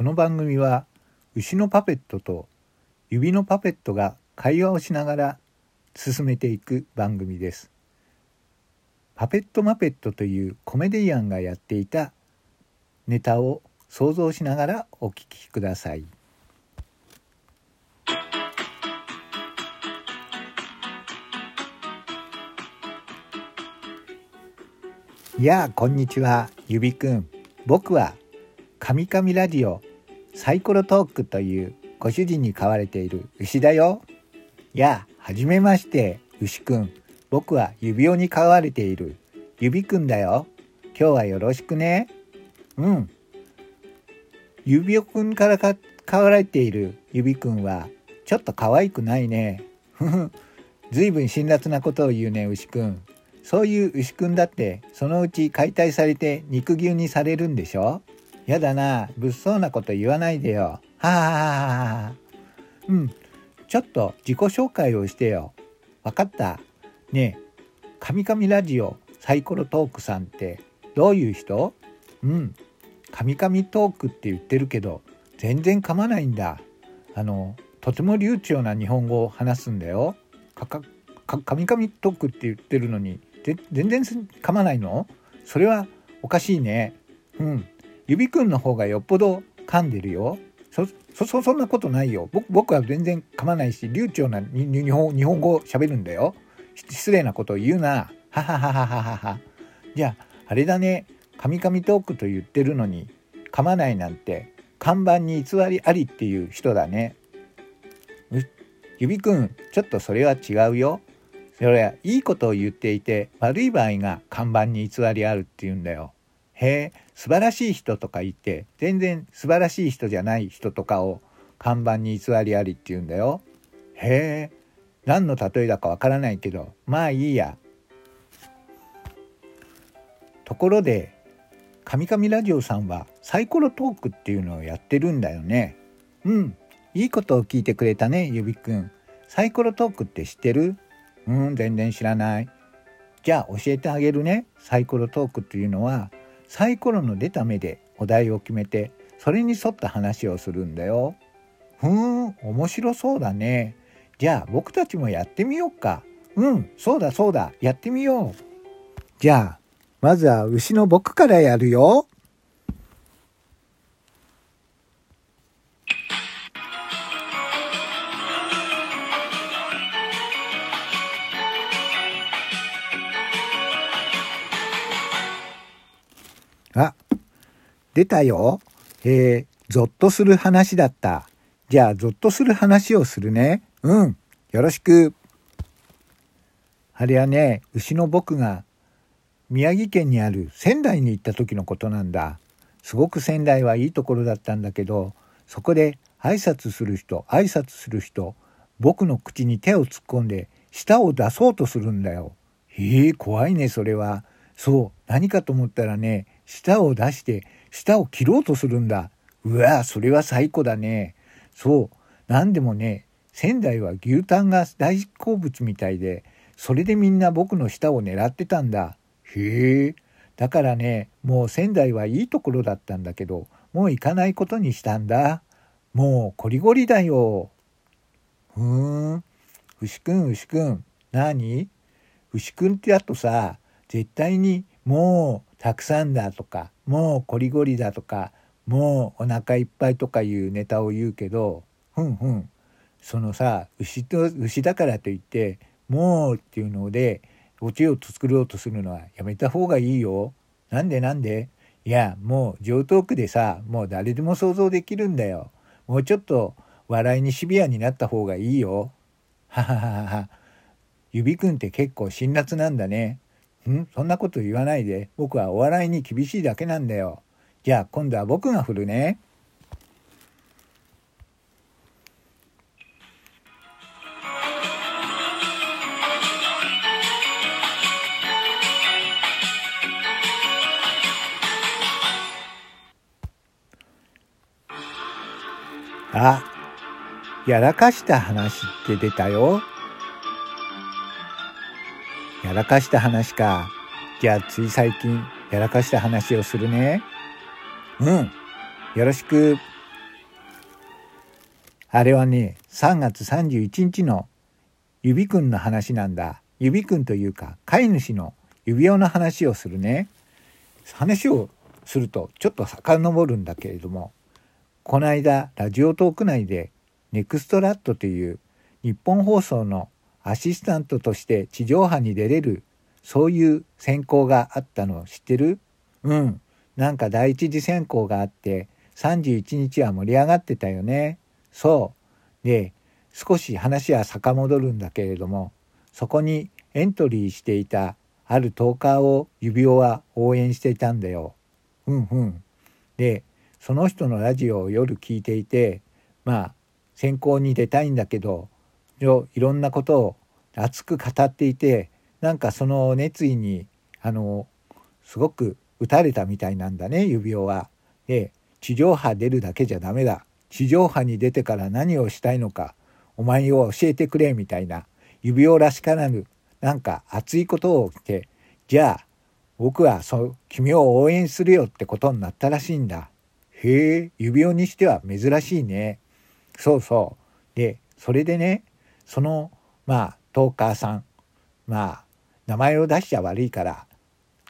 この番組は牛のパペットと指のパペットが会話をしながら進めていく番組です。パペットマペットというコメディアンがやっていたネタを想像しながらお聞きください。いやあこんにちはゆびくん僕はカミカミラジオサイコロトークというご主人に飼われている牛だよ。やあはじめまして牛くん。僕は指輪に飼われている。指くんだよ。今日はよろしくね。うん。指輪くんからか飼われている。指くんはちょっと可愛くないね。ふふ。ずいぶん辛辣なことを言うね牛くん。そういう牛くんだってそのうち解体されて肉牛にされるんでしょ？やだな物騒なこと言わないでよ。はああうんちょっと自己紹介をしてよ。わかった？ねえカミカミラジオサイコロトークさんってどういう人？うんカミカミトークって言ってるけど全然噛まないんだ。あのとても流暢な日本語を話すんだよ。かかかカミカミトークって言ってるのに全然噛まないの？それはおかしいね。うん。指くんの方がよっぽど噛んでるよ。そそそんなことないよ。僕僕は全然噛まないし流暢なに日本日本語喋るんだよ。失礼なことを言うな。ははははははは。じゃああれだね。カミカミトークと言ってるのに噛まないなんて看板に偽りありっていう人だね。指くんちょっとそれは違うよ。それはいいことを言っていて悪い場合が看板に偽りあるっていうんだよ。へえ。素晴らしい人とか言って全然素晴らしい人じゃない人とかを看板に偽りありって言うんだよ。へえ何の例えだかわからないけどまあいいや。ところで「カミカミラジオ」さんはサイコロトークっていうのをやってるんだよね。うんいいことを聞いてくれたね指くん。サイコロトークって知ってる？うん、全然知らない。じゃあ教えてあげるね。サイコロトークっていうのは、サイコロの出た目でお題を決めて、それに沿った話をするんだよ。ふーん、面白そうだね。じゃあ僕たちもやってみようか。うん、そうだそうだ、やってみよう。じゃあ、まずは牛の僕からやるよ。出たよ。へえ、ゾッとする話だった。じゃあ、ゾッとする話をするね。うん、よろしく。あれはね、牛の僕が宮城県にある仙台に行った時のことなんだ。すごく仙台はいいところだったんだけど、そこで挨拶する人、挨拶する人、僕の口に手を突っ込んで舌を出そうとするんだよ。へえ、怖いね、それは。そう、何かと思ったらね、舌を出して舌を切ろうとするんだ。うわそれは最高だね。そう。何でもね、仙台は牛タンが大好物みたいで、それでみんな僕の舌を狙ってたんだ。へえ。だからね、もう仙台はいいところだったんだけど、もう行かないことにしたんだ。もうこりごりだよ。ふーん。牛くん、牛くん。何？牛くんってあとさ、絶対にもうたくさんだとかもうこりごりだとかもうお腹いっぱいとかいうネタを言うけどふんふんそのさ牛と牛だからといってもうっていうのでオチを作ろうとするのはやめた方がいいよ。なんでなんで？いやもう上等句でさもう誰でも想像できるんだよ。もうちょっと笑いにシビアになった方がいいよ。はははは。指くんって結構辛辣なんだね。ん？そんなこと言わないで。僕はお笑いに厳しいだけなんだよ。じゃあ今度は僕が振るね。あ、やらかした話って出たよ。やらかした話か。じゃあつい最近やらかした話をするね。うん。よろしく。あれはね、3月31日の指くんの話なんだ。指くんというか、飼い主の指輪の話をするね。話をするとちょっと遡るんだけれども、この間、ラジオトーク内で、ネクストラットという日本放送のアシスタントとして地上波に出れる、そういう選考があったの知ってる？うん。なんか第一次選考があって、31日は盛り上がってたよね。そう。で、少し話は遡るんだけれども、そこにエントリーしていたあるトーカーを指輪は応援していたんだよ。うんうん。で、その人のラジオを夜聞いていて、まあ、選考に出たいんだけど、いろんなことを熱く語っていて、なんかその熱意に、あの、すごく打たれたみたいなんだね、指輪は。で、地上波出るだけじゃダメだ。地上波に出てから何をしたいのか、お前を教えてくれ、みたいな、指輪らしからぬ、なんか熱いことを言って、じゃあ、僕はそう君を応援するよってことになったらしいんだ。へえ、指輪にしては珍しいね。そうそう。で、それでね、その、まあ、トーカーさん、まあ、名前を出しちゃ悪いから、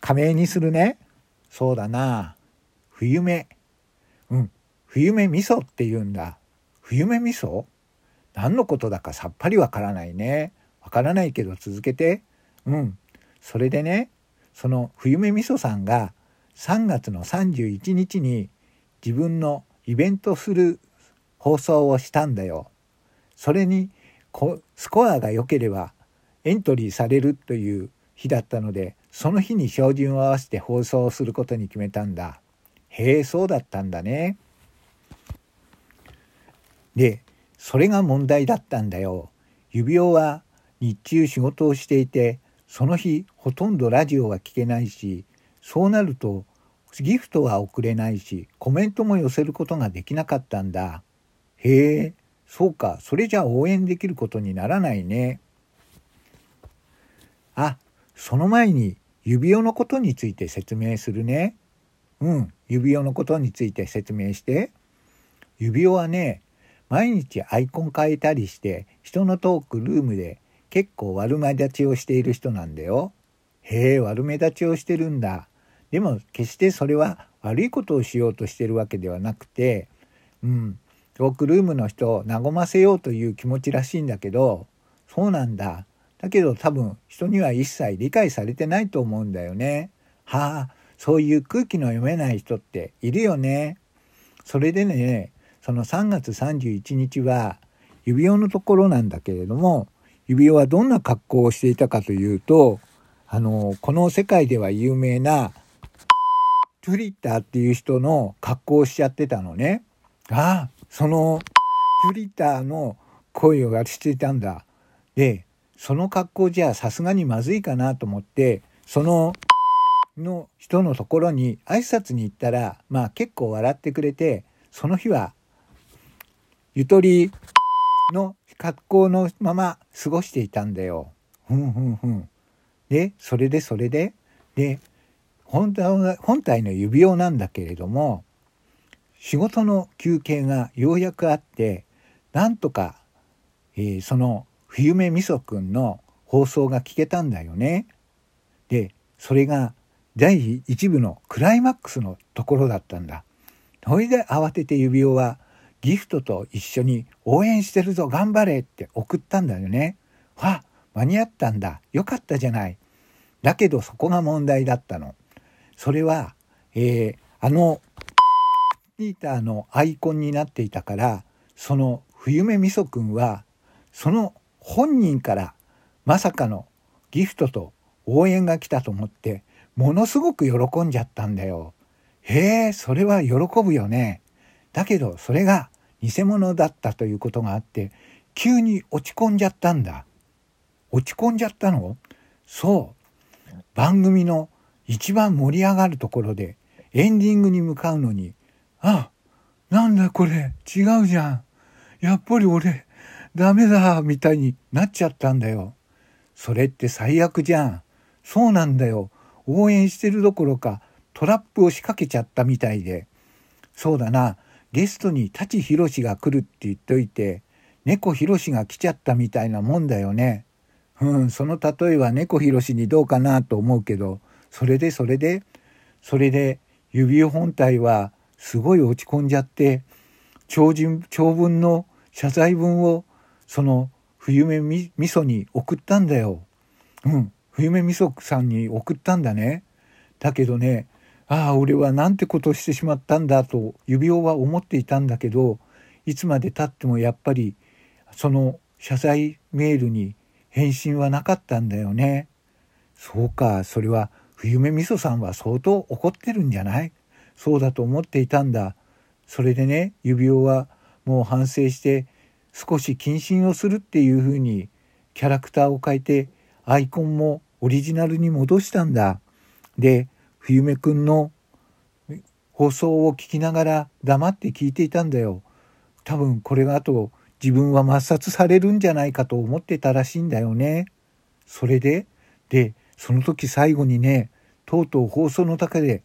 仮名にするね。そうだな。冬目。うん。冬目味噌って言うんだ。冬目味噌？何のことだかさっぱりわからないね。わからないけど続けて。うん。それでね、その冬目みそさんが3月の31日に自分のイベントする放送をしたんだよ。それにスコアが良ければエントリーされるという日だったのでその日に照準を合わせて放送することに決めたんだ。へえそうだったんだね。でそれが問題だったんだよ。指輪は日中仕事をしていてその日ほとんどラジオは聞けないしそうなるとギフトは送れないしコメントも寄せることができなかったんだ。へえそうかそれじゃ応援できることにならないね。あその前に指輪のことについて説明するね。うん指輪のことについて説明して。指輪はね毎日アイコン変えたりして人のトークルームで結構悪目立ちをしている人なんだよ。へえ、悪目立ちをしてるんだ。でも決してそれは悪いことをしようとしてるわけではなくて、うん、トークルームの人を和ませようという気持ちらしいんだけど、そうなんだ。だけど多分人には一切理解されてないと思うんだよね。はあ、そういう空気の読めない人っているよね。それでね、その3月31日は指輪のところなんだけれども、指輪はどんな格好をしていたかというと、あの、この世界では有名な、トゥリッターっていう人の格好をしちゃってたのね。ああ、その、トゥリターの声をしていたんだ。で、その格好じゃさすがにまずいかなと思って、その、の人のところに挨拶に行ったら、まあ結構笑ってくれて、その日は、ゆとりの格好のまま過ごしていたんだよ。ふんふんふん。で、それでそれで、で、本体の指輪なんだけれども、仕事の休憩がようやくあって、なんとか、えー、その冬目みそくんの放送が聞けたんだよね。で、それが第1部のクライマックスのところだったんだ。それで慌てて指輪はギフトと一緒に応援してるぞ頑張れって送ったんだよね。わ間に合ったんだよかったじゃない。だけどそこが問題だったの。それは、えー、あのピーターのアイコンになっていたからその冬目みそくんはその本人からまさかのギフトと応援が来たと思ってものすごく喜んじゃったんだよ。へえそれは喜ぶよね。だけどそれが偽物だったということがあって急に落ち込んじゃったんだ。落ち込んじゃったの？そう番組の一番盛り上がるところでエンディングに向かうのにあなんだこれ違うじゃんやっぱり俺ダメだみたいになっちゃったんだよ。それって最悪じゃん。そうなんだよ。応援してるどころかトラップを仕掛けちゃったみたいで。そうだな。ゲストに舘ひろしが来るって言っといて、猫ひろしが来ちゃったみたいなもんだよね。うん、その例えは猫ひろしにどうかなと思うけど、それでそれで、それで指輪本体はすごい落ち込んじゃって、長人長文の謝罪文をその冬目みみそに送ったんだよ。うん、冬目みそさんに送ったんだね。だけどね、ああ、俺はなんてことをしてしまったんだと指輪は思っていたんだけど、いつまでたってもやっぱりその謝罪メールに返信はなかったんだよね。そうか、それは冬目みそさんは相当怒ってるんじゃない？そうだと思っていたんだ。それでね、指輪はもう反省して少し謹慎をするっていうふうにキャラクターを変えてアイコンもオリジナルに戻したんだ。で、冬目くんの放送を聞きながら黙って聞いていたんだよ。多分これがあと自分は抹殺されるんじゃないかと思ってたらしいんだよね。それで、で、その時最後にね、とうとう放送の中で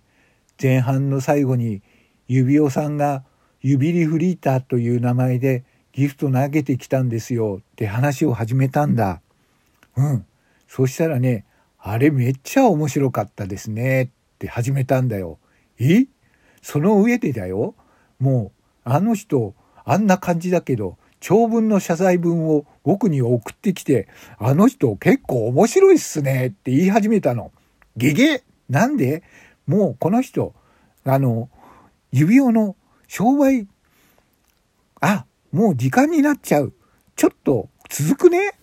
前半の最後に指輪さんがユビリフリーターという名前でギフト投げてきたんですよって話を始めたんだ。うん。そしたらね、あれめっちゃ面白かったですねって始めたんだよ。え？その上でだよ。もう、あの人、あんな感じだけど、長文の謝罪文を僕に送ってきて、あの人結構面白いっすねって言い始めたの。ゲゲ？なんで？もうこの人、あの、指輪の商売、あ、もう時間になっちゃう。ちょっと続くね